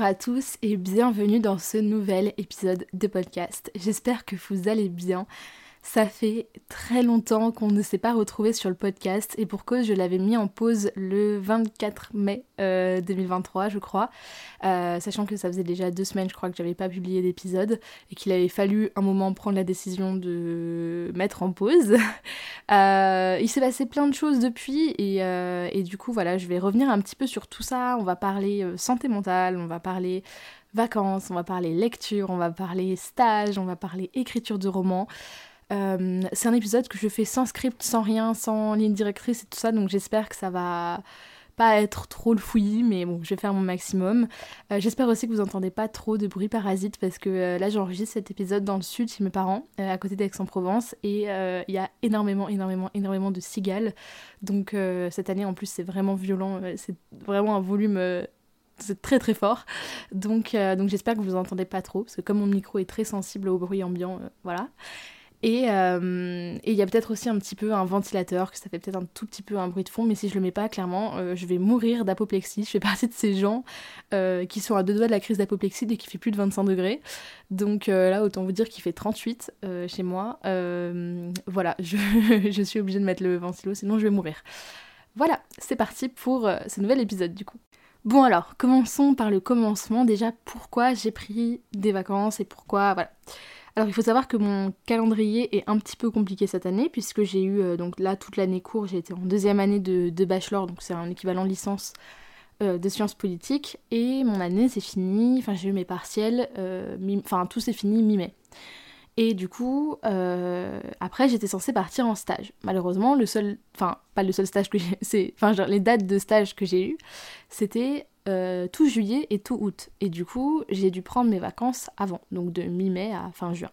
Bonjour à tous et bienvenue dans ce nouvel épisode de podcast. J'espère que vous allez bien. Ça fait très longtemps qu'on ne s'est pas retrouvé sur le podcast et pour cause je l'avais mis en pause le 24 mai 2023 euh, je crois, euh, sachant que ça faisait déjà deux semaines je crois que j'avais pas publié d'épisode et qu'il avait fallu un moment prendre la décision de mettre en pause. Euh, il s'est passé plein de choses depuis et, et, du coup voilà je vais revenir un petit peu sur tout ça, on va parler santé mentale, on va parler vacances, on va parler lecture, on va parler stage, on va parler écriture de romans. Euh, c'est un épisode que je fais sans script, sans rien, sans ligne directrice et tout ça, donc j'espère que ça va pas être trop le fouillis, mais bon, je vais faire mon maximum. Euh, j'espère aussi que vous entendez pas trop de bruit parasite parce que euh, là j'enregistre cet épisode dans le sud chez mes parents, à côté d'Aix-en-Provence, et il y a énormément, énormément, énormément de cigales. Donc cette année en plus c'est vraiment violent, c'est vraiment un volume c'est très très fort. Donc, donc j'espère que vous entendez pas trop, parce que comme mon micro est très sensible au bruit ambiant, voilà. Euh, et il y a peut-être aussi un petit peu un ventilateur, que ça fait peut-être un tout petit peu un bruit de fond, mais si je le mets pas, clairement, euh, je vais mourir d'apoplexie. Je fais partie de ces gens euh, qui sont à deux doigts de la crise d'apoplexie dès qu'il fait plus de 25 degrés. Donc là, autant vous dire qu'il fait 38 chez moi. voilà, je, je, suis obligée de mettre le ventilo, sinon je vais mourir. Voilà, c'est parti pour ce nouvel épisode du coup. Bon alors, commençons par le commencement. Déjà, pourquoi j'ai pris des vacances et pourquoi... Voilà. Alors il faut savoir que mon calendrier est un petit peu compliqué cette année puisque j'ai eu euh, donc là toute l'année court, j'ai été en deuxième année de, bachelor, donc c'est un équivalent licence euh, de sciences politiques et mon année c'est fini, enfin j'ai eu mes partiels, euh, enfin tout c'est fini mi-mai. Et du coup, après j'étais censée partir en stage. Malheureusement, le seul, enfin pas le seul stage que j'ai, c'est, enfin les dates de stage que j'ai eu, c'était euh, tout juillet et tout août. Et du coup, j'ai dû prendre mes vacances avant, donc de mi-mai à fin juin.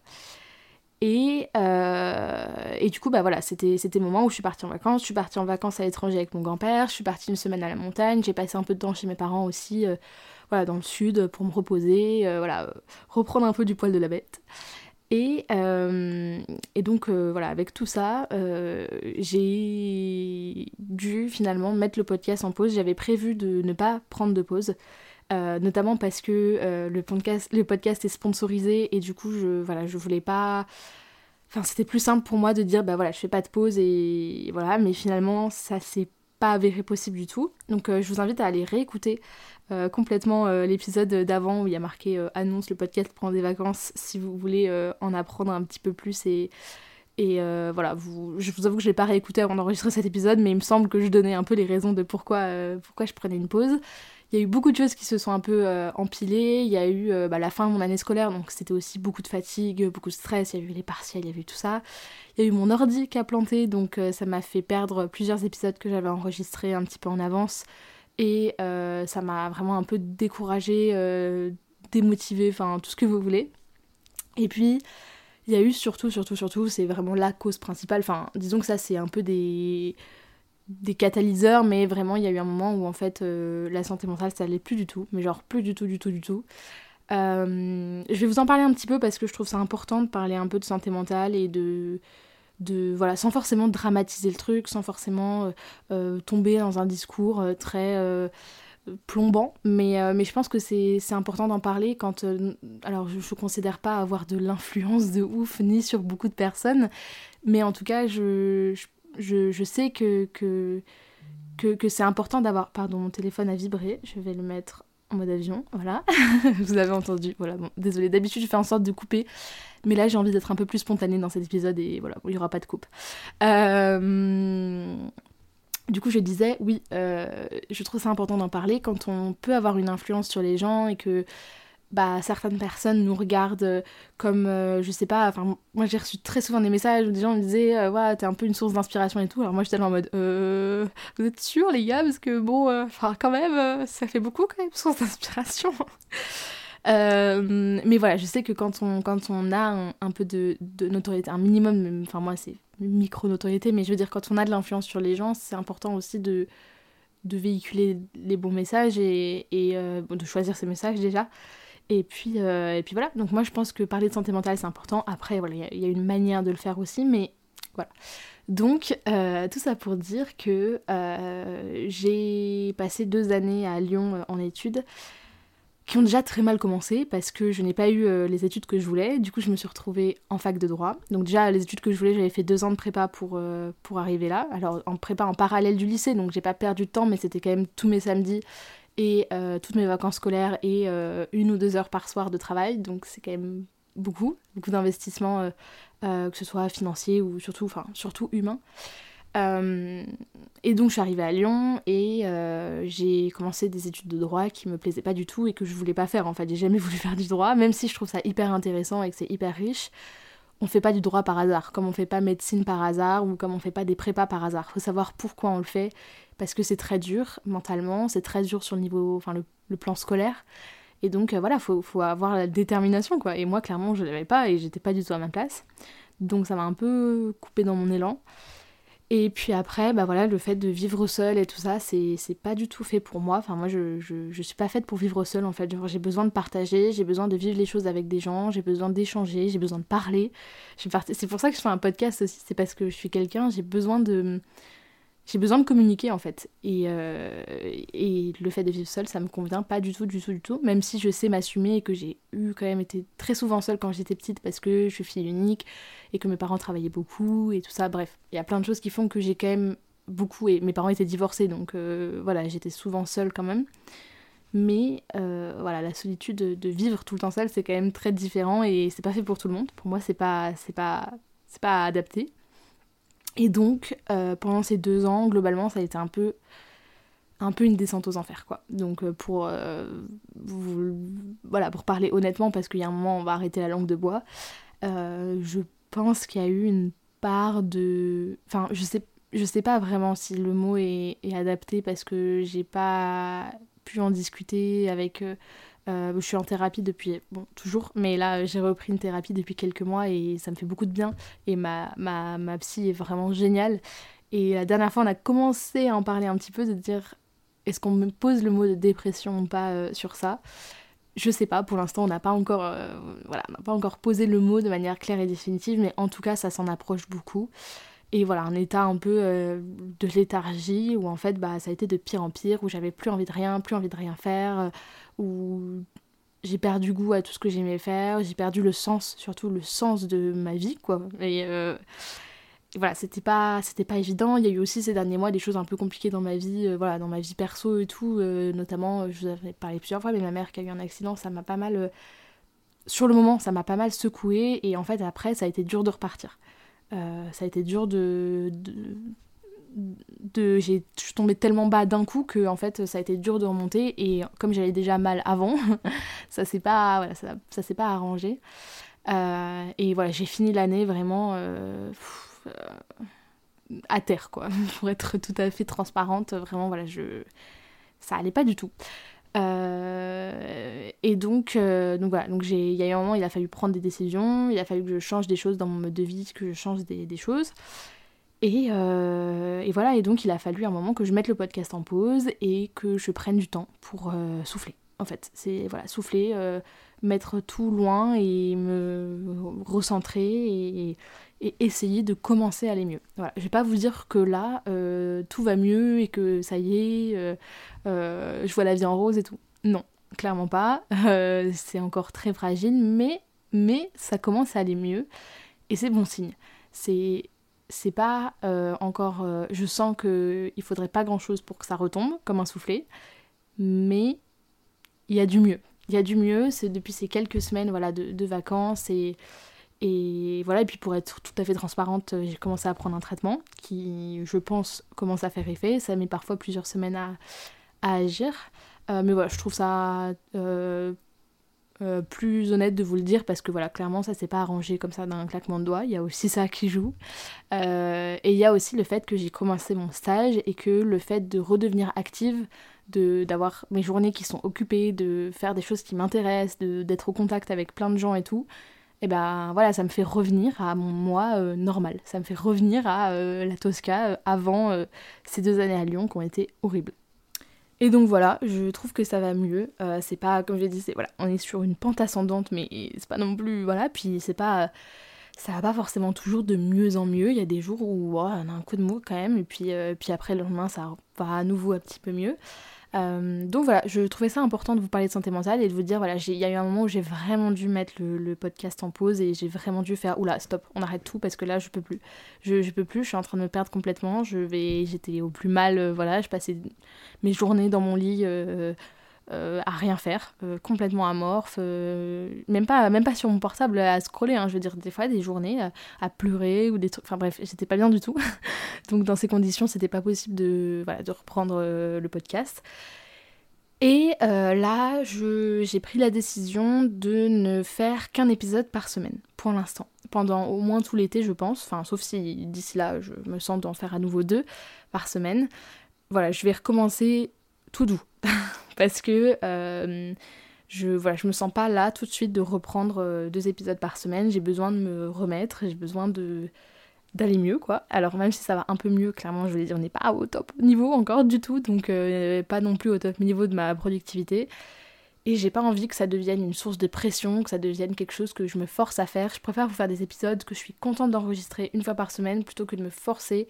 Et, euh, et, du coup, bah voilà, c'était le moment où je suis partie en vacances. Je suis partie en vacances à l'étranger avec mon grand-père. Je suis partie une semaine à la montagne. J'ai passé un peu de temps chez mes parents aussi, euh, voilà, dans le sud, pour me reposer, voilà, reprendre un peu du poil de la bête. Et, euh, et donc euh, voilà, avec tout ça, euh, j'ai dû finalement mettre le podcast en pause. J'avais prévu de ne pas prendre de pause, notamment parce que le, podcast, le podcast est sponsorisé et du coup, je, voilà, je voulais pas. Enfin, c'était plus simple pour moi de dire, bah voilà, je fais pas de pause et voilà, mais finalement, ça s'est pas avéré possible du tout. Donc, je vous invite à aller réécouter euh, complètement euh, l'épisode d'avant où il y a marqué euh, annonce le podcast prend des vacances si vous voulez en apprendre un petit peu plus et, voilà, je vous avoue que je l'ai pas réécouté avant d'enregistrer cet épisode, mais il me semble que je donnais un peu les raisons de pourquoi, pourquoi je prenais une pause. Il y a eu beaucoup de choses qui se sont un peu empilées. Il y a eu bah, la fin de mon année scolaire, donc c'était aussi beaucoup de fatigue, beaucoup de stress. Il y a eu les partiels, il y a eu tout ça. Il y a eu mon ordi qui a planté, donc ça m'a fait perdre plusieurs épisodes que j'avais enregistrés un petit peu en avance. Et euh, ça m'a vraiment un peu découragée, euh, démotivée, enfin tout ce que vous voulez. Et puis, il y a eu surtout, surtout, surtout, c'est vraiment la cause principale. Enfin, disons que ça, c'est un peu des, des catalyseurs, mais vraiment, il y a eu un moment où en fait, euh, la santé mentale, ça allait plus du tout. Mais genre, plus du tout, du tout, du tout. je vais vous en parler un petit peu parce que je trouve ça important de parler un peu de santé mentale et de de voilà sans forcément dramatiser le truc sans forcément euh, euh, tomber dans un discours euh, très plombant mais, je pense que c'est important d'en parler quand alors je, ne considère pas avoir de l'influence de ouf ni sur beaucoup de personnes mais en tout cas je, je sais que que, que, c'est important d'avoir pardon mon téléphone a vibré je vais le mettre en mode avion, voilà. Vous avez entendu, voilà. Bon, désolé, d'habitude je fais en sorte de couper, mais là j'ai envie d'être un peu plus spontanée dans cet épisode et voilà, il n'y aura pas de coupe. Euh, du coup, je disais, oui, euh, je trouve ça important d'en parler quand on peut avoir une influence sur les gens et que bah, certaines personnes nous regardent comme, je sais pas, enfin, moi j'ai reçu très souvent des messages où des gens me disaient, ouais, t'es un peu une source d'inspiration et tout. Alors moi j'étais en mode, vous êtes sûrs les gars? Parce que bon, enfin, quand même, ça fait beaucoup quand même, source d'inspiration. mais voilà, je sais que quand on, quand on a un, peu de, notoriété, un minimum, enfin moi c'est micro-notoriété, mais je veux dire, quand on a de l'influence sur les gens, c'est important aussi de, de véhiculer les bons messages et, et euh, de choisir ces messages déjà. Et puis, euh, et puis voilà, donc moi je pense que parler de santé mentale c'est important. Après, voilà, il y, a une manière de le faire aussi, mais voilà. Donc, euh, tout ça pour dire que j'ai passé deux années à Lyon en études qui ont déjà très mal commencé parce que je n'ai pas eu euh, les études que je voulais. Du coup, je me suis retrouvée en fac de droit. Donc déjà, les études que je voulais, j'avais fait deux ans de prépa pour, euh, pour arriver là. Alors en prépa en parallèle du lycée, donc j'ai pas perdu de temps, mais c'était quand même tous mes samedis et euh, toutes mes vacances scolaires et une ou deux heures par soir de travail. Donc c'est quand même beaucoup, beaucoup d'investissement, que ce soit financier ou surtout, enfin surtout humain. Euh, et donc je suis arrivée à Lyon et euh, j'ai commencé des études de droit qui me plaisaient pas du tout et que je voulais pas faire en fait. J'ai jamais voulu faire du droit, même si je trouve ça hyper intéressant et que c'est hyper riche. On fait pas du droit par hasard, comme on fait pas médecine par hasard ou comme on fait pas des prépas par hasard. Faut savoir pourquoi on le fait, parce que c'est très dur mentalement, c'est très dur sur le niveau, enfin le, plan scolaire. Et donc euh, voilà, faut, faut avoir la détermination quoi. Et moi clairement je l'avais pas et j'étais pas du tout à ma place. Donc ça m'a un peu coupé dans mon élan. Et puis après, bah voilà, le fait de vivre seule et tout ça, c'est pas du tout fait pour moi. Enfin, moi, je, je, je suis pas faite pour vivre seule en fait. J'ai besoin de partager, j'ai besoin de vivre les choses avec des gens, j'ai besoin d'échanger, j'ai besoin de parler. C'est pour ça que je fais un podcast aussi, c'est parce que je suis quelqu'un, j'ai besoin de j'ai besoin de communiquer en fait. Et, euh, et le fait de vivre seule, ça me convient pas du tout, du tout, du tout. Même si je sais m'assumer et que j'ai eu quand même été très souvent seule quand j'étais petite parce que je suis fille unique et que mes parents travaillaient beaucoup et tout ça. Bref, il y a plein de choses qui font que j'ai quand même beaucoup. Et mes parents étaient divorcés donc euh, voilà, j'étais souvent seule quand même. Mais euh, voilà, la solitude de, vivre tout le temps seule, c'est quand même très différent et c'est pas fait pour tout le monde. Pour moi, c'est pas, c'est pas, c'est pas adapté. Et donc, euh, pendant ces deux ans, globalement, ça a été un peu, un peu une descente aux enfers, quoi. Donc, euh, pour, euh, voilà, pour parler honnêtement, parce qu'il y a un moment, on va arrêter la langue de bois, je pense qu'il y a eu une part de... Enfin, je sais, je sais pas vraiment si le mot est, est adapté, parce que j'ai pas pu en discuter avec euh, je suis en thérapie depuis, bon, toujours, mais là j'ai repris une thérapie depuis quelques mois et ça me fait beaucoup de bien. Et ma, ma, ma psy est vraiment géniale. Et la dernière fois, on a commencé à en parler un petit peu, de dire est-ce qu'on me pose le mot de dépression ou pas euh, sur ça? Je sais pas, pour l'instant, on n'a pas encore, euh, voilà, on n'a pas encore posé le mot de manière claire et définitive, mais en tout cas, ça s'en approche beaucoup. Et voilà, un état un peu de léthargie où en fait, bah, ça a été de pire en pire, où j'avais plus envie de rien, plus envie de rien faire, où j'ai perdu goût à tout ce que j'aimais faire, j'ai perdu le sens, surtout le sens de ma vie, quoi. Et, euh, voilà, c'était pas, c'était pas évident. Il y a eu aussi ces derniers mois des choses un peu compliquées dans ma vie, euh, voilà, dans ma vie perso et tout. Euh, notamment, je vous avais parlé plusieurs fois, mais ma mère qui a eu un accident, ça m'a pas mal. sur le moment, ça m'a pas mal secoué, et en fait, après, ça a été dur de repartir. Ça a été dur de, de je suis tombée tellement bas d'un coup que en fait ça a été dur de remonter et comme j'avais déjà mal avant ça s'est pas arrangé. Euh, et voilà j'ai fini l'année vraiment euh, euh, à terre quoi pour être tout à fait transparente. Vraiment voilà je ça allait pas du tout et donc, donc voilà, donc il y a eu un moment, il a fallu prendre des décisions, il a fallu que je change des choses dans mon mode de vie, que je change des, choses. Euh, et, voilà, et donc il a fallu un moment que je mette le podcast en pause et que je prenne du temps pour euh, souffler. En fait, c'est voilà, souffler, euh, mettre tout loin et me recentrer et, essayer de commencer à aller mieux. Voilà, je vais pas vous dire que là tout va mieux et que ça y est, je vois la vie en rose et tout. Non, clairement pas. c'est encore très fragile, mais mais ça commence à aller mieux et c'est bon signe. C'est c'est pas euh, encore. Euh, je sens qu'il il faudrait pas grand chose pour que ça retombe comme un soufflet, mais il y a du mieux. Il y a du mieux, c'est depuis ces quelques semaines voilà, de, vacances et, et voilà. Et puis pour être tout à fait transparente, j'ai commencé à prendre un traitement qui, je pense, commence à faire effet. Ça met parfois plusieurs semaines à, agir. Euh, mais voilà, je trouve ça euh, plus honnête de vous le dire parce que voilà, clairement ça s'est pas arrangé comme ça d'un claquement de doigts, il y a aussi ça qui joue. Euh, et il y a aussi le fait que j'ai commencé mon stage et que le fait de redevenir active, d'avoir mes journées qui sont occupées, de faire des choses qui m'intéressent, d'être au contact avec plein de gens et tout, et eh ben voilà, ça me fait revenir à mon moi euh, normal. Ça me fait revenir à la Tosca avant ces deux années à Lyon qui ont été horribles. Et donc voilà, je trouve que ça va mieux. Euh, c'est pas, comme je l'ai dit, voilà, on est sur une pente ascendante, mais c'est pas non plus, voilà. Puis c'est pas, ça va pas forcément toujours de mieux en mieux. Il y a des jours où on a un coup de mou quand même, et puis, euh, puis après le lendemain ça va à nouveau un petit peu mieux. Euh, donc voilà, je trouvais ça important de vous parler de santé mentale et de vous dire, voilà, il y a eu un moment où j'ai vraiment dû mettre le, podcast en pause et j'ai vraiment dû faire, oula, stop, on arrête tout parce que là, je peux plus. Je, peux plus, je suis en train de me perdre complètement, je vais, j'étais au plus mal, euh, voilà, je passais mes journées dans mon lit. Euh, à rien faire, complètement amorphe, même, pas, même pas sur mon portable à scroller, hein, je veux dire, des fois des journées à, pleurer ou des trucs, enfin bref, j'étais pas bien du tout. Donc dans ces conditions, c'était pas possible de, voilà, de reprendre le podcast. Et euh, là, j'ai pris la décision de ne faire qu'un épisode par semaine, pour l'instant. Pendant au moins tout l'été, je pense. Enfin, sauf si d'ici là, je me sens d'en faire à nouveau deux par semaine. Voilà, je vais recommencer tout doux. Parce que euh, je, voilà, je me sens pas là tout de suite de reprendre euh, deux épisodes par semaine. J'ai besoin de me remettre, j'ai besoin d'aller mieux quoi. Alors même si ça va un peu mieux, clairement je veux dire on n'est pas au top niveau encore du tout, donc euh, pas non plus au top niveau de ma productivité. Et j'ai pas envie que ça devienne une source de pression, que ça devienne quelque chose que je me force à faire. Je préfère vous faire des épisodes que je suis contente d'enregistrer une fois par semaine plutôt que de me forcer.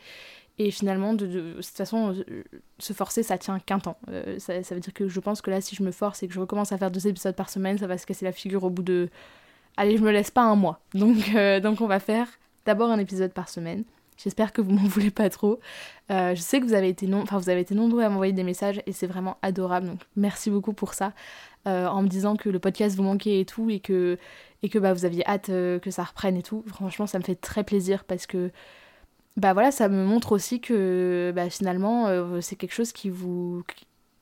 Et finalement, de, toute façon, euh, se forcer, ça tient qu'un temps. Euh, ça, veut dire que je pense que là, si je me force et que je recommence à faire deux épisodes par semaine, ça va se casser la figure au bout de... Allez, je me laisse pas un mois. Donc, donc on va faire d'abord un épisode par semaine. J'espère que vous m'en voulez pas trop. Euh, je sais que vous avez été enfin vous avez été nombreux à m'envoyer des messages et c'est vraiment adorable. Donc merci beaucoup pour ça. Euh, en me disant que le podcast vous manquait et tout et que bah vous aviez hâte euh, que ça reprenne et tout. Franchement, ça me fait très plaisir parce que bah voilà, ça me montre aussi que bah, finalement c'est quelque chose qui vous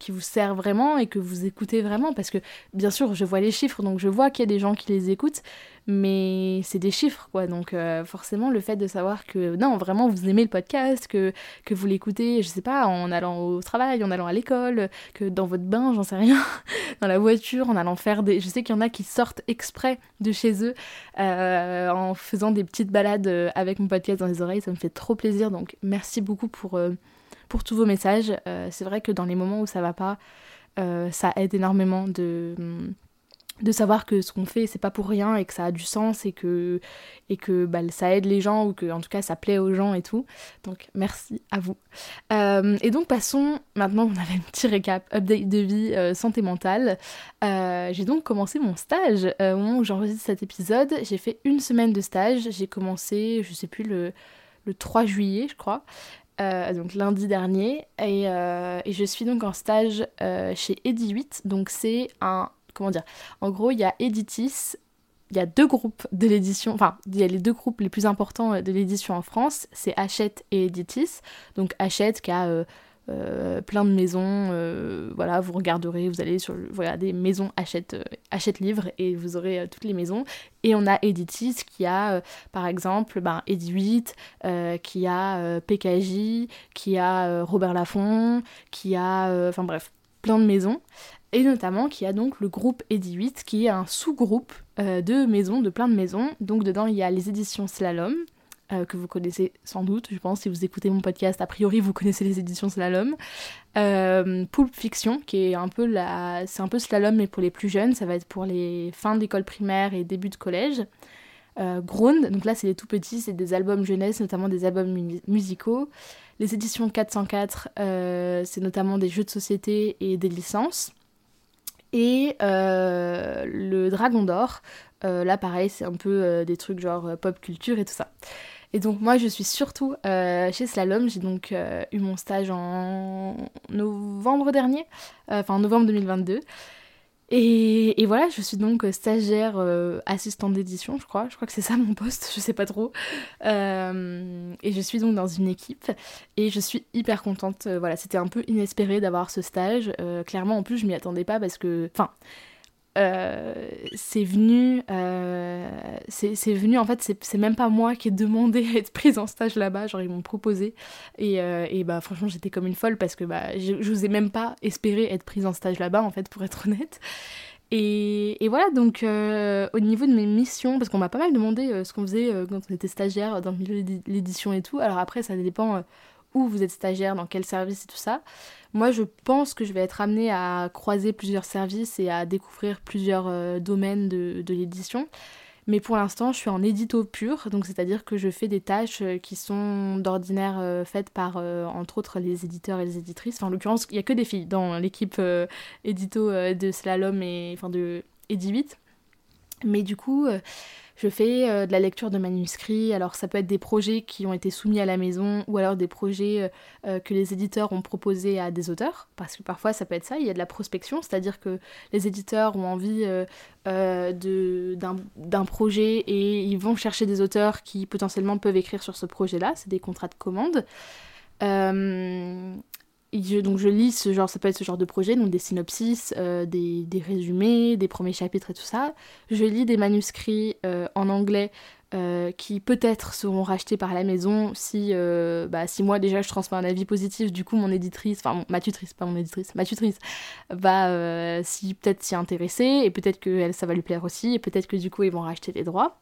qui vous sert vraiment et que vous écoutez vraiment parce que bien sûr je vois les chiffres donc je vois qu'il y a des gens qui les écoutent mais c'est des chiffres quoi. Donc euh, forcément le fait de savoir que non vraiment vous aimez le podcast que, que vous l'écoutez je sais pas en allant au travail en allant à l'école que dans votre bain j'en sais rien dans la voiture en allant faire des je sais qu'il y en a qui sortent exprès de chez eux euh, en faisant des petites balades euh, avec mon podcast dans les oreilles ça me fait trop plaisir. Donc merci beaucoup pour pour tous vos messages. Euh, c'est vrai que dans les moments où ça va pas, euh, ça aide énormément de, savoir que ce qu'on fait c'est pas pour rien et que ça a du sens et que, et bah, ça aide les gens ou que en tout cas ça plaît aux gens et tout. Donc merci à vous. Euh, et donc passons maintenant on avait un petit récap, update de vie, santé mentale. j'ai donc commencé mon stage au moment où j'enregistre cet épisode. J'ai fait une semaine de stage. J'ai commencé, je sais plus, le 3 juillet je crois. Euh, donc lundi dernier, euh, et, je suis donc en stage euh, chez Edi8, donc c'est un, comment dire, en gros il y a Editis, il y a deux groupes de l'édition, enfin il y a les deux groupes les plus importants de l'édition en France, c'est Hachette et Editis, donc Hachette qui a euh, plein de maisons, euh, voilà, vous regarderez, vous allez sur voilà, des maisons achète, euh, achète livres et vous aurez toutes les maisons. Et on a Editis qui a par exemple ben, Edi8, qui a PKJ, qui a Robert Laffont, qui a, enfin bref, plein de maisons. Et notamment qui a donc le groupe Edi8 qui est un sous-groupe de maisons, de plein de maisons. Donc dedans il y a les éditions Slalom, euh, que vous connaissez sans doute, je pense, si vous écoutez mon podcast, a priori vous connaissez les éditions Slalom. Euh, Pulp Fiction, qui est un peu la... c'est un peu Slalom mais pour les plus jeunes, ça va être pour les fins d'école primaire et début de collège. Euh, Ground, donc là c'est les tout petits, c'est des albums jeunesse, notamment des albums musicaux. Les éditions 404, euh, c'est notamment des jeux de société et des licences. Et le Dragon d'Or, là pareil, c'est un peu des trucs genre pop culture et tout ça. Et donc moi je suis surtout euh, chez Slalom, j'ai donc euh, eu mon stage en novembre dernier, euh, enfin en novembre 2022. Et, voilà, je suis donc stagiaire assistante d'édition, je crois. Je crois que c'est ça mon poste, je sais pas trop. et je suis donc dans une équipe et je suis hyper contente. voilà, c'était un peu inespéré d'avoir ce stage. clairement, en plus, je m'y attendais pas parce que. Enfin c'est venu, c'est venu, en fait, c'est même pas moi qui ai demandé à être prise en stage là-bas, genre ils m'ont proposé. Et, et, bah franchement, j'étais comme une folle parce que bah, je n'osais même pas espérer être prise en stage là-bas, en fait, pour être honnête. Et, et, voilà, donc au niveau de mes missions, parce qu'on m'a pas mal demandé ce qu'on faisait quand on était stagiaire dans le milieu de l'édition et tout, alors après ça dépend où vous êtes stagiaire, dans quel service et tout ça. Moi, je pense que je vais être amenée à croiser plusieurs services et à découvrir plusieurs euh, domaines de, l'édition. Mais pour l'instant, je suis en édito pur, donc c'est-à-dire que je fais des tâches euh, qui sont d'ordinaire euh, faites par, entre autres, les éditeurs et les éditrices. En l'occurrence, il n'y a que des filles dans l'équipe édito de Slalom et enfin de Edi 8. Mais du coup, je fais euh, de la lecture de manuscrits, alors ça peut être des projets qui ont été soumis à la maison ou alors des projets euh, euh, que les éditeurs ont proposés à des auteurs, parce que parfois ça peut être ça, il y a de la prospection, c'est-à-dire que les éditeurs ont envie d'un projet et ils vont chercher des auteurs qui potentiellement peuvent écrire sur ce projet-là, c'est des contrats de commande donc je lis ce genre, ça peut être ce genre de projet, donc des synopsis, euh, des, résumés, des premiers chapitres et tout ça. Je lis des manuscrits euh, en anglais euh, qui peut-être seront rachetés par la maison si, bah, si moi déjà je transmets un avis positif, du coup mon éditrice, enfin ma tutrice, pas mon éditrice, ma tutrice va si peut-être s'y intéresser et peut-être que ça va lui plaire aussi et peut-être que du coup ils vont racheter les droits.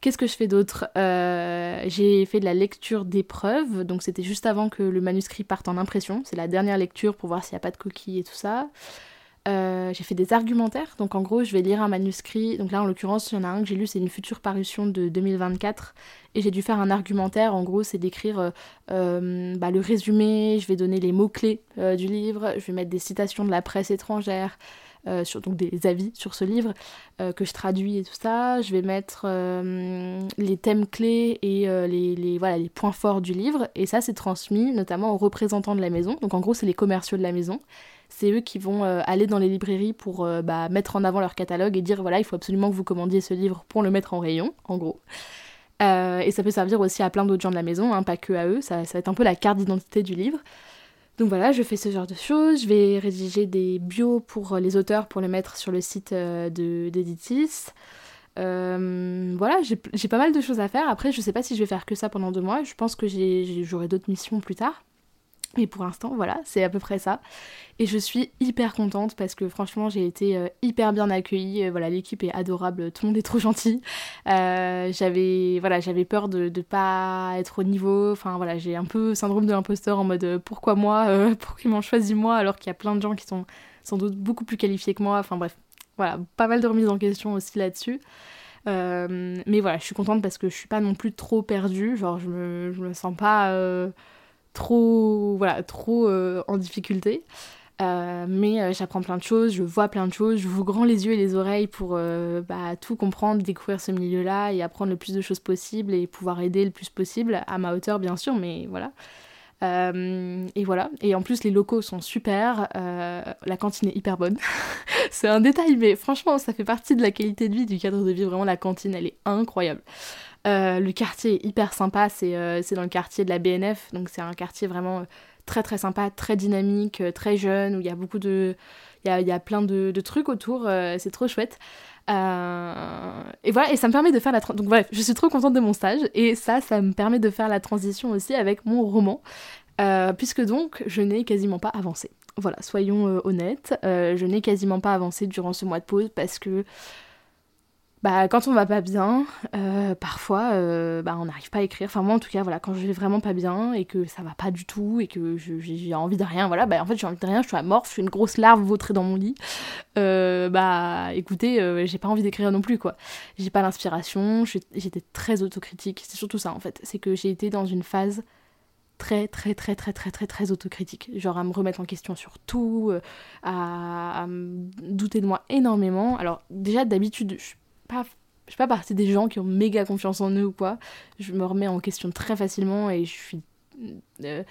Qu'est-ce que je fais d'autre? Euh, J'ai fait de la lecture d'épreuves, donc c'était juste avant que le manuscrit parte en impression. C'est la dernière lecture pour voir s'il n'y a pas de coquilles et tout ça. Euh, j'ai fait des argumentaires, donc en gros je vais lire un manuscrit. Donc là en l'occurrence il y en a un que j'ai lu, c'est une future parution de 2024 et j'ai dû faire un argumentaire. En gros c'est d'écrire euh, bah, le résumé, je vais donner les mots-clés du livre, je vais mettre des citations de la presse étrangère, euh, sur, donc des avis sur ce livre euh, que je traduis et tout ça. Je vais mettre euh, les thèmes clés et les, les, voilà, les points forts du livre. Et ça, c'est transmis notamment aux représentants de la maison. Donc en gros, c'est les commerciaux de la maison. C'est eux qui vont aller dans les librairies pour bah, mettre en avant leur catalogue et dire voilà, il faut absolument que vous commandiez ce livre pour le mettre en rayon, en gros. et ça peut servir aussi à plein d'autres gens de la maison, hein, pas que à eux. Ça, ça va être un peu la carte d'identité du livre. Donc voilà, je fais ce genre de choses. Je vais rédiger des bios pour euh, les auteurs pour les mettre sur le site euh, d'Editis. Euh, voilà, j'ai pas mal de choses à faire. Après, je sais pas si je vais faire que ça pendant deux mois. Je pense que j'aurai d'autres missions plus tard. Mais pour l'instant, voilà, c'est à peu près ça. Et je suis hyper contente parce que franchement, j'ai été euh, hyper bien accueillie. Euh, voilà, l'équipe est adorable, tout le monde est trop gentil. Euh, j'avais voilà, j'avais peur de ne pas être au niveau. Enfin voilà, j'ai un peu syndrome de l'imposteur en mode pourquoi moi, pourquoi ils m'ont choisi moi alors qu'il y a plein de gens qui sont sans doute beaucoup plus qualifiés que moi. Enfin bref, voilà, pas mal de remises en question aussi là-dessus. mais voilà, je suis contente parce que je suis pas non plus trop perdue. Genre, je me, je me sens pas trop, euh, en difficulté. Euh, mais euh, j'apprends plein de choses, je vois plein de choses, je vous grand les yeux et les oreilles pour bah, tout comprendre, découvrir ce milieu-là et apprendre le plus de choses possible et pouvoir aider le plus possible, à ma hauteur bien sûr, mais voilà. Et voilà, et en plus les locaux sont super, la cantine est hyper bonne. c'est un détail, mais franchement ça fait partie de la qualité de vie, du cadre de vie, vraiment la cantine elle est incroyable. Euh, le quartier est hyper sympa, euh, c'est dans le quartier de la BNF, donc c'est un quartier vraiment euh, très très sympa, très dynamique, très jeune, où il y a beaucoup de... Il y a, y a, plein de trucs autour, c'est trop chouette. Et voilà, et ça me permet de faire la... Donc bref, je suis trop contente de mon stage, et ça, ça me permet de faire la transition aussi avec mon roman, puisque donc je n'ai quasiment pas avancé. Voilà, soyons honnêtes, je n'ai quasiment pas avancé durant ce mois de pause parce que bah, quand on va pas bien, euh, parfois, euh, bah, on n'arrive pas à écrire. Enfin, moi, en tout cas, voilà, quand je vais vraiment pas bien et que ça va pas du tout et que j'ai envie de rien, voilà, bah, en fait, j'ai envie de rien, je suis amorphe, je suis une grosse larve vautrée dans mon lit. Euh, bah, écoutez, j'ai pas envie d'écrire non plus, quoi. J'ai pas l'inspiration, j'étais très autocritique. C'est surtout ça, en fait. C'est que j'ai été dans une phase très très très très très très très autocritique genre à me remettre en question sur tout à, à me douter de moi énormément alors déjà d'habitude je pas je suis pas partie des gens qui ont méga confiance en eux ou quoi. Je me remets en question très facilement et je suis euh,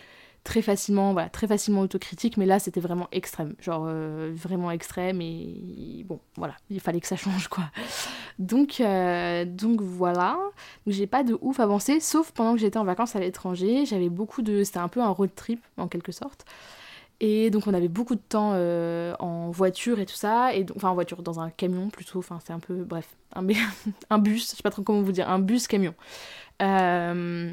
très facilement, voilà, très facilement autocritique. Mais là, c'était vraiment extrême, genre euh, vraiment extrême et bon, voilà, il fallait que ça change quoi. Donc, euh, donc voilà. J'ai pas de ouf avancé, sauf pendant que j'étais en vacances à l'étranger. J'avais beaucoup de, c'était un peu un road trip en quelque sorte. Et donc on avait beaucoup de temps euh, en voiture et tout ça, et enfin en voiture, dans un camion plutôt, enfin c'est un peu, bref, un, bus, je sais pas trop comment vous dire, un bus camion. Euh,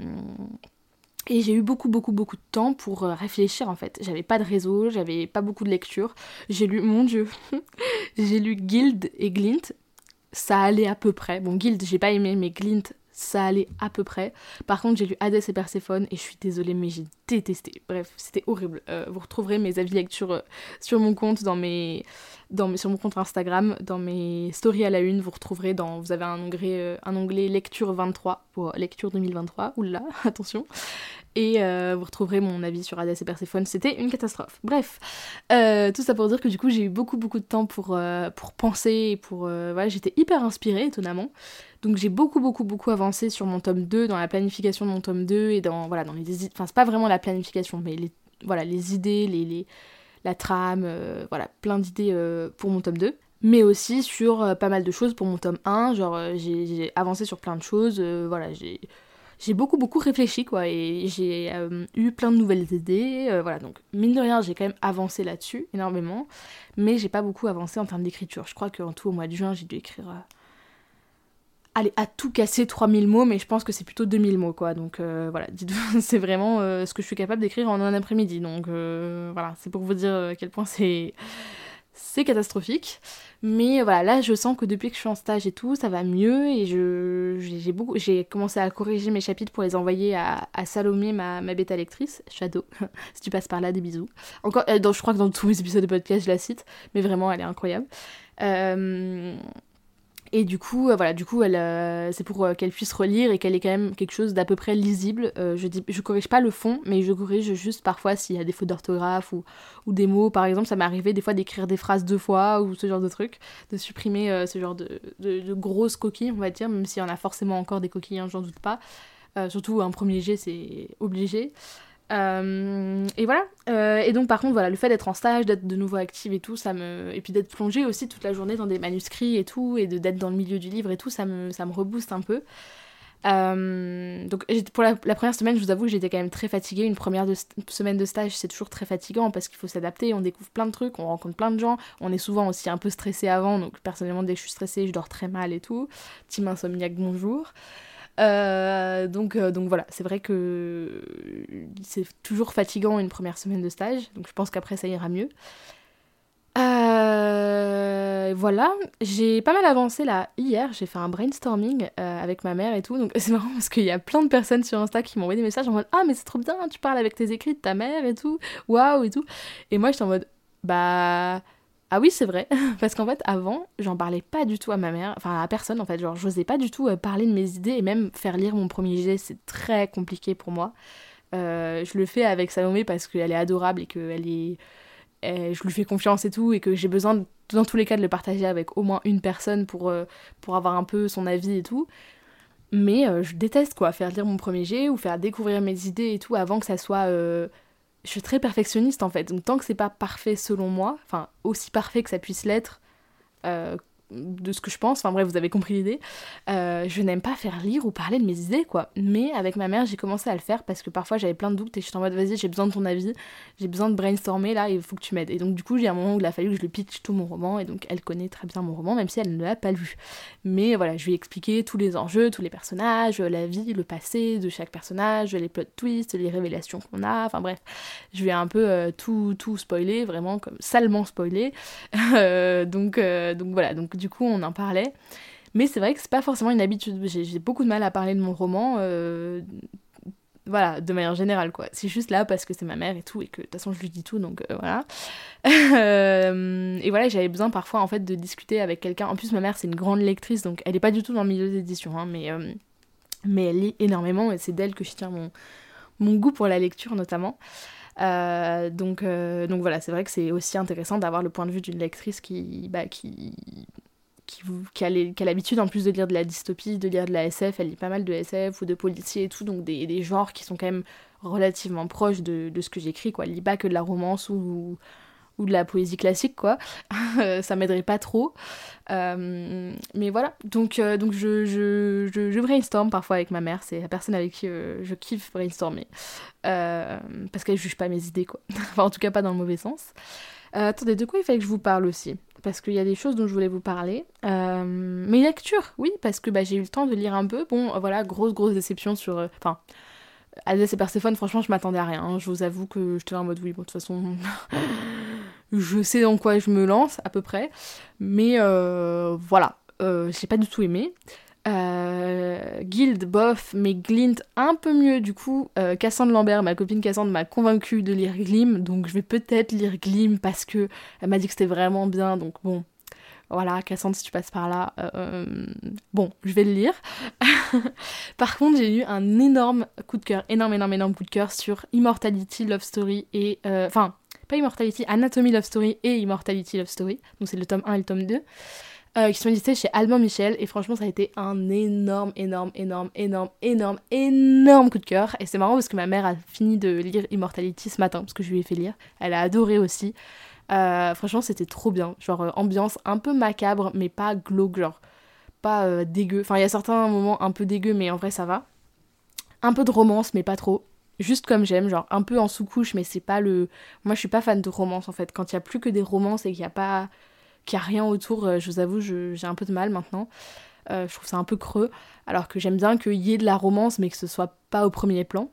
et j'ai eu beaucoup beaucoup beaucoup de temps pour euh, réfléchir en fait. J'avais pas de réseau, j'avais pas beaucoup de lecture. J'ai lu, mon dieu, j'ai lu Guild et Glint. Ça allait à peu près. Bon, Guild, j'ai pas aimé, mais Glint, ça allait à peu près. Par contre, j'ai lu Hades et Perséphone et je suis désolée, mais j'ai détesté. Bref, c'était horrible. Euh, vous retrouverez mes avis lecture euh, sur mon compte, dans mes, dans sur mon compte Instagram, dans mes stories à la une. Vous retrouverez dans, vous avez un onglet, euh, un onglet lecture 23 pour lecture 2023. Oula, attention. Et vous retrouverez mon avis sur Hades et Perséphone. C'était une catastrophe. Bref, tout ça pour dire que du coup, j'ai eu beaucoup beaucoup de temps pour, pour penser pour, voilà, j'étais hyper inspirée étonnamment. Donc j'ai beaucoup beaucoup beaucoup avancé sur mon tome 2, dans la planification de mon tome 2 et dans voilà dans les enfin c'est pas vraiment la planification mais les voilà les idées, les, les la trame, euh, voilà plein d'idées euh, pour mon tome 2 mais aussi sur euh, pas mal de choses pour mon tome 1, genre j'ai avancé sur plein de choses, voilà, j'ai beaucoup beaucoup réfléchi quoi et j'ai eu plein de nouvelles idées voilà donc mine de rien j'ai quand même avancé là-dessus énormément mais j'ai pas beaucoup avancé en termes d'écriture je crois qu'en tout au mois de juin j'ai dû écrire allez, à tout casser 3000 mots, mais je pense que c'est plutôt 2000 mots, quoi. Donc euh, voilà, c'est vraiment euh, ce que je suis capable d'écrire en un après-midi. Donc euh, voilà, c'est pour vous dire à quel point c'est c'est catastrophique. Mais voilà, là je sens que depuis que je suis en stage et tout, ça va mieux et j'ai commencé à corriger mes chapitres pour les envoyer à, Salomé, ma, ma bêta lectrice, Shadow. si tu passes par là, des bisous. Encore, je crois que dans tous mes épisodes de podcast, je la cite, mais vraiment, elle est incroyable. Euh, et du coup, euh, voilà, du coup, elle, euh, c'est pour euh, qu'elle puisse relire et qu'elle ait quand même quelque chose d'à peu près lisible. je dis, je corrige pas le fond, mais je corrige juste parfois s'il y a des fautes d'orthographe ou, ou, des mots. Par exemple, ça m'est arrivé des fois d'écrire des phrases deux fois ou ce genre de truc, de supprimer ce genre de, de, grosses coquilles, on va dire, même s'il y en a forcément encore des coquilles, hein, j'en doute pas. surtout un premier jet, c'est obligé. Euh, et voilà. Euh, et donc par contre voilà, le fait d'être en stage, d'être de nouveau active et tout, ça me et puis d'être plongée aussi toute la journée dans des manuscrits et tout, et d'être dans le milieu du livre et tout, ça me ça me rebooste un peu. Euh, donc pour la, première semaine, je vous avoue que j'étais quand même très fatiguée. Une première semaine de stage, c'est toujours très fatigant parce qu'il faut s'adapter, on découvre plein de trucs, on rencontre plein de gens. On est souvent aussi un peu stressé avant, donc personnellement dès que je suis stressée, je dors très mal et tout. Team insomniaque, bonjour. Euh, donc, euh, donc voilà, c'est vrai que c'est toujours fatigant une première semaine de stage, donc je pense qu'après ça ira mieux. Euh, voilà, j'ai pas mal avancé là hier, j'ai fait un brainstorming avec ma mère et tout, donc c'est marrant parce qu'il y a plein de personnes sur Insta qui m'ont envoyé des messages en mode Ah, mais c'est trop bien, tu parles avec tes écrits de ta mère et tout, waouh et tout. Et moi j'étais en mode Bah ah oui, c'est vrai, parce qu'en fait, avant, j'en parlais pas du tout à ma mère, enfin à personne en fait, genre j'osais pas du tout euh, parler de mes idées et même faire lire mon premier jet, c'est très compliqué pour moi. Euh, je le fais avec Salomé parce qu'elle est adorable et que elle est... je lui fais confiance et tout, et que j'ai besoin, dans tous les cas, de le partager avec au moins une personne pour, euh, pour avoir un peu son avis et tout. Mais je déteste quoi, faire lire mon premier jet ou faire découvrir mes idées et tout avant que ça soit je suis très perfectionniste en fait. Donc tant que c'est pas parfait selon moi, enfin aussi parfait que ça puisse l'être, euh, de ce que je pense, enfin bref, vous avez compris l'idée. Euh, je n'aime pas faire lire ou parler de mes idées, quoi. Mais avec ma mère, j'ai commencé à le faire parce que parfois j'avais plein de doutes et je suis en mode vas-y, j'ai besoin de ton avis, j'ai besoin de brainstormer là, il faut que tu m'aides. Et donc, du coup, j'ai un moment où il a fallu que je lui pitch tout mon roman et donc elle connaît très bien mon roman, même si elle ne l'a pas lu. Mais voilà, je lui ai expliqué tous les enjeux, tous les personnages, la vie, le passé de chaque personnage, les plot twists, les révélations qu'on a, enfin bref, je lui ai un peu euh, tout, tout spoilé, vraiment comme salement spoilé. Euh, donc, donc voilà, donc du coup on en parlait. Mais c'est vrai que c'est pas forcément une habitude. J'ai beaucoup de mal à parler de mon roman. Euh, voilà, de manière générale, quoi. C'est juste là parce que c'est ma mère et tout, et que de toute façon je lui dis tout, donc euh, voilà. Euh, et voilà, j'avais besoin parfois en fait de discuter avec quelqu'un. En plus, ma mère c'est une grande lectrice, donc elle est pas du tout dans le milieu d'édition, hein, mais, elle lit énormément et c'est d'elle que je tiens mon, goût pour la lecture notamment. donc, voilà, c'est vrai que c'est aussi intéressant d'avoir le point de vue d'une lectrice qui, bah, qui, qui, a l'habitude en plus de lire de la dystopie, de lire de la SF, elle lit pas mal de SF ou de policiers et tout, donc des, des genres qui sont quand même relativement proches de, de ce que j'écris, quoi. Elle lit pas que de la romance ou, ou de la poésie classique, quoi. ça m'aiderait pas trop. Euh, mais voilà, donc, euh, donc je, je, je, brainstorm parfois avec ma mère, c'est la personne avec qui euh, je kiffe brainstormer. parce qu'elle juge pas mes idées, quoi. enfin, en tout cas, pas dans le mauvais sens. attendez, de quoi il fallait que je vous parle aussi? Parce qu'il y a des choses dont je voulais vous parler. mes lectures, oui, parce que bah, j'ai eu le temps de lire un peu. Bon, voilà, grosse, grosse déception sur. Enfin. Alès et Perséphone, franchement, je m'attendais à rien. Je vous avoue que j'étais en mode oui, bon, de toute façon, je sais dans quoi je me lance à peu près, mais euh, voilà, euh, j'ai pas du tout aimé. Euh, Guild, bof, mais Glint un peu mieux du coup. Cassandre Lambert, ma copine Cassandre m'a convaincue de lire Glim, donc je vais peut-être lire Glim parce que elle m'a dit que c'était vraiment bien, donc bon, voilà, Cassandre, si tu passes par là, bon, je vais le lire. par contre, j'ai eu un énorme coup de cœur, énorme, énorme, énorme coup de cœur sur Immortality, Love Story et. Enfin, pas Immortality, Anatomy Love Story et Immortality Love Story, donc c'est le tome 1 et le tome 2, euh, qui sont édités chez Albin Michel, et franchement ça a été un énorme, énorme, énorme, énorme, énorme, énorme coup de cœur, et c'est marrant parce que ma mère a fini de lire Immortality ce matin, parce que je lui ai fait lire, elle a adoré aussi, euh, franchement c'était trop bien, genre euh, ambiance un peu macabre, mais pas glauque, genre pas dégueu, enfin il y a certains moments un peu dégueu, mais en vrai ça va, un peu de romance, mais pas trop, juste comme j'aime, genre un peu en sous-couche, mais c'est pas le. Moi, je suis pas fan de romance en fait. Quand il y a plus que des romances et qu'il y a pas. Qu'il y a rien autour, euh, je vous avoue, j'ai un peu de mal maintenant. Euh, je trouve ça un peu creux. Alors que j'aime bien qu'il y ait de la romance, mais que ce soit pas au premier plan.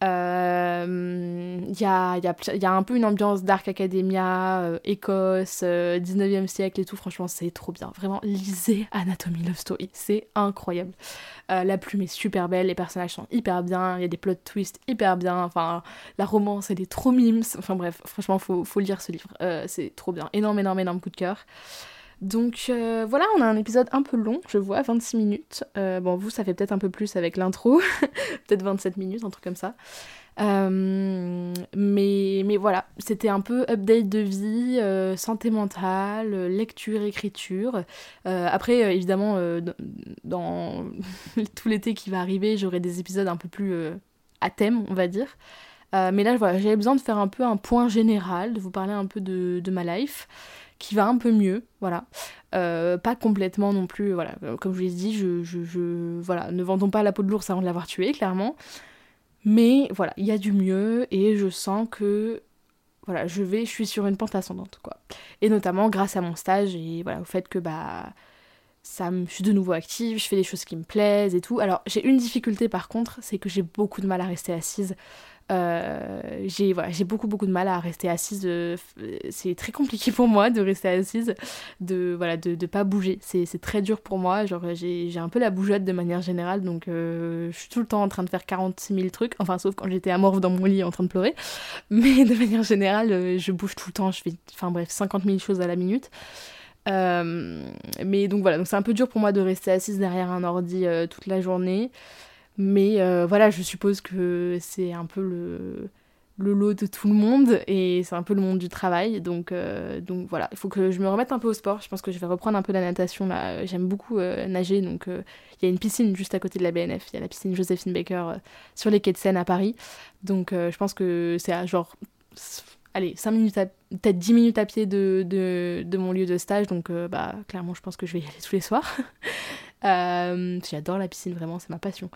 Il euh, y, a, y, a, y, a, un peu une ambiance Dark Academia, euh, Écosse, 19e euh, siècle et tout. Franchement, c'est trop bien. Vraiment, lisez Anatomy Love Story. C'est incroyable. la plume est super belle, les personnages sont hyper bien, il y a des plot twists hyper bien. Enfin, la romance, elle est trop mimes. Enfin bref, franchement, faut, faut lire ce livre. c'est trop bien. Énorme, énorme, énorme coup de cœur. Donc euh, voilà, on a un épisode un peu long, je vois, 26 minutes. Euh, bon, vous, ça fait peut-être un peu plus avec l'intro, peut-être 27 minutes, un truc comme ça. Euh, mais, voilà, c'était un peu update de vie, santé mentale, lecture, écriture. après, évidemment, dans tout l'été qui va arriver, j'aurai des épisodes un peu plus à thème, on va dire. mais là, voilà, j'avais besoin de faire un peu un point général, de vous parler un peu de, de ma life qui va un peu mieux, voilà. Euh, pas complètement non plus, voilà. Euh, comme je vous l'ai dit, je, ne vendons pas la peau de l'ours avant de l'avoir tué, clairement. Mais voilà, il y a du mieux et je sens que voilà, je vais, je suis sur une pente ascendante, quoi. Et notamment grâce à mon stage et voilà, au fait que bah ça je suis de nouveau active, je fais des choses qui me plaisent et tout. Alors j'ai une difficulté par contre, c'est que j'ai beaucoup de mal à rester assise. Euh, j'ai voilà, beaucoup beaucoup de mal à rester assise. Euh, c'est très compliqué pour moi de rester assise, de voilà de, de pas bouger. C'est très dur pour moi. Genre j'ai un peu la bougeotte de manière générale, donc euh, je suis tout le temps en train de faire 46 000 trucs. Enfin sauf quand j'étais amorphe dans mon lit en train de pleurer. Mais de manière générale, je bouge tout le temps. Je fais enfin bref 50 000 choses à la minute. mais donc voilà, donc c'est un peu dur pour moi de rester assise derrière un ordi toute la journée. Mais euh, voilà, je suppose que c'est un peu le, lot de tout le monde et c'est un peu le monde du travail. Donc, euh, donc voilà, il faut que je me remette un peu au sport. Je pense que je vais reprendre un peu la natation là. J'aime beaucoup euh, nager. Donc il y a une piscine juste à côté de la BNF. Il y a la piscine Joséphine Baker sur les quais de Seine à Paris. Donc je pense que c'est à genre. Allez, 5 minutes, peut-être 10 minutes à pied de, de, de, mon lieu de stage, donc bah clairement je pense que je vais y aller tous les soirs. Euh, j'adore la piscine, vraiment, c'est ma passion.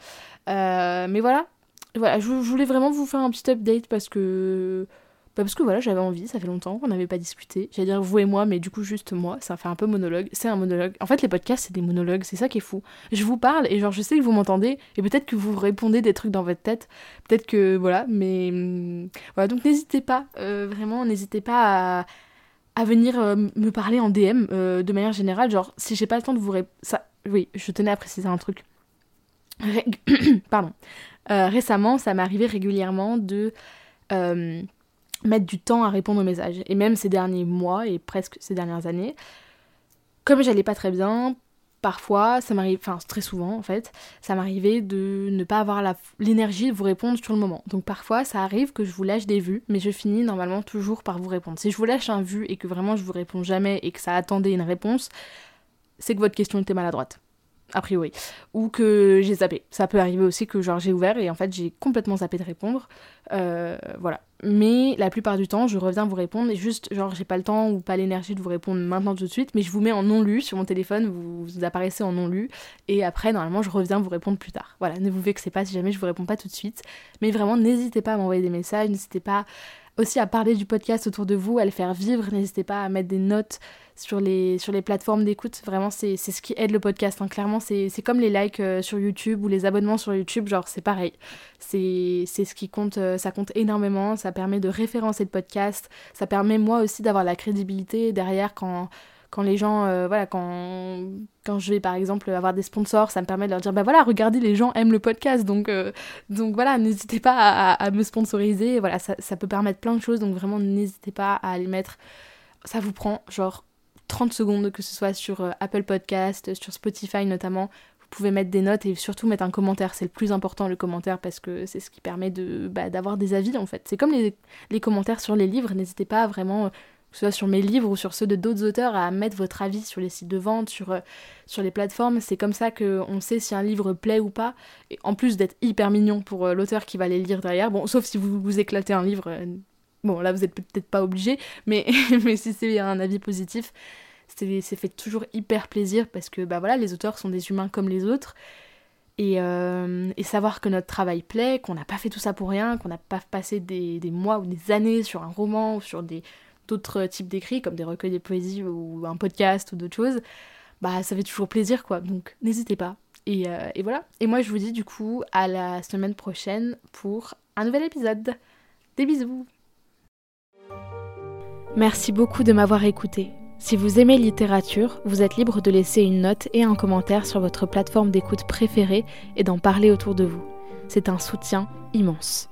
Euh, mais voilà, voilà je, voulais vraiment vous faire un petit update parce que. Bah, parce que voilà, j'avais envie, ça fait longtemps qu'on n'avait pas discuté. J'allais dire vous et moi, mais du coup, juste moi, ça fait un peu monologue. C'est un monologue. En fait, les podcasts, c'est des monologues, c'est ça qui est fou. Je vous parle et genre, je sais que vous m'entendez et peut-être que vous répondez des trucs dans votre tête. Peut-être que voilà, mais. Hum, voilà, donc n'hésitez pas, euh, vraiment, n'hésitez pas à à venir me parler en DM de manière générale. Genre, si j'ai pas le temps de vous répondre, oui, je tenais à préciser un truc. Pardon. Euh, récemment, ça m'est arrivé régulièrement de euh, mettre du temps à répondre aux messages. Et même ces derniers mois et presque ces dernières années, comme j'allais pas très bien, parfois, ça m'arrive, enfin très souvent en fait, ça m'arrivait de ne pas avoir l'énergie de vous répondre sur le moment. Donc parfois, ça arrive que je vous lâche des vues, mais je finis normalement toujours par vous répondre. Si je vous lâche un vu et que vraiment je vous réponds jamais et que ça attendait une réponse, c'est que votre question était maladroite. a priori. Ou que j'ai zappé. Ça peut arriver aussi que genre j'ai ouvert et en fait j'ai complètement zappé de répondre. Euh, voilà. Mais la plupart du temps, je reviens vous répondre et juste, genre, j'ai pas le temps ou pas l'énergie de vous répondre maintenant tout de suite, mais je vous mets en non lu sur mon téléphone, vous, vous apparaissez en non lu et après, normalement, je reviens vous répondre plus tard. Voilà, ne vous vexez pas si jamais je vous réponds pas tout de suite, mais vraiment, n'hésitez pas à m'envoyer des messages, n'hésitez pas aussi à parler du podcast autour de vous, à le faire vivre. N'hésitez pas à mettre des notes sur les, sur les plateformes d'écoute. Vraiment, c'est ce qui aide le podcast. Hein. Clairement, c'est comme les likes euh, sur YouTube ou les abonnements sur YouTube. Genre, c'est pareil. C'est ce qui compte. Euh, ça compte énormément. Ça permet de référencer le podcast. Ça permet, moi aussi, d'avoir la crédibilité derrière quand quand les gens, euh, voilà, quand, quand je vais par exemple avoir des sponsors, ça me permet de leur dire, bah voilà, regardez, les gens aiment le podcast, donc, euh, donc voilà, n'hésitez pas à, me sponsoriser, voilà, ça, ça, peut permettre plein de choses, donc vraiment n'hésitez pas à les mettre, ça vous prend genre 30 secondes, que ce soit sur euh, Apple Podcast, sur Spotify notamment, vous pouvez mettre des notes et surtout mettre un commentaire, c'est le plus important le commentaire parce que c'est ce qui permet de bah, d'avoir des avis en fait. C'est comme les, les commentaires sur les livres, n'hésitez pas à vraiment que ce soit sur mes livres ou sur ceux de d'autres auteurs, à mettre votre avis sur les sites de vente, sur, euh, les plateformes. C'est comme ça qu'on sait si un livre plaît ou pas. Et en plus d'être hyper mignon pour euh, l'auteur qui va les lire derrière. Bon, sauf si vous vous éclatez un livre. Euh, bon, là, vous êtes peut-être pas obligé, mais, si c'est un avis positif, c'est fait toujours hyper plaisir parce que bah voilà, les auteurs sont des humains comme les autres. Et, et, savoir que notre travail plaît, qu'on n'a pas fait tout ça pour rien, qu'on n'a pas passé des, des, mois ou des années sur un roman ou sur des, d'autres types d'écrits, comme des recueils de poésie ou un podcast ou d'autres choses, bah ça fait toujours plaisir quoi. Donc n'hésitez pas. Et, euh, et, voilà. Et moi je vous dis du coup à la semaine prochaine pour un nouvel épisode. Des bisous. Merci beaucoup de m'avoir écouté. Si vous aimez littérature, vous êtes libre de laisser une note et un commentaire sur votre plateforme d'écoute préférée et d'en parler autour de vous. C'est un soutien immense.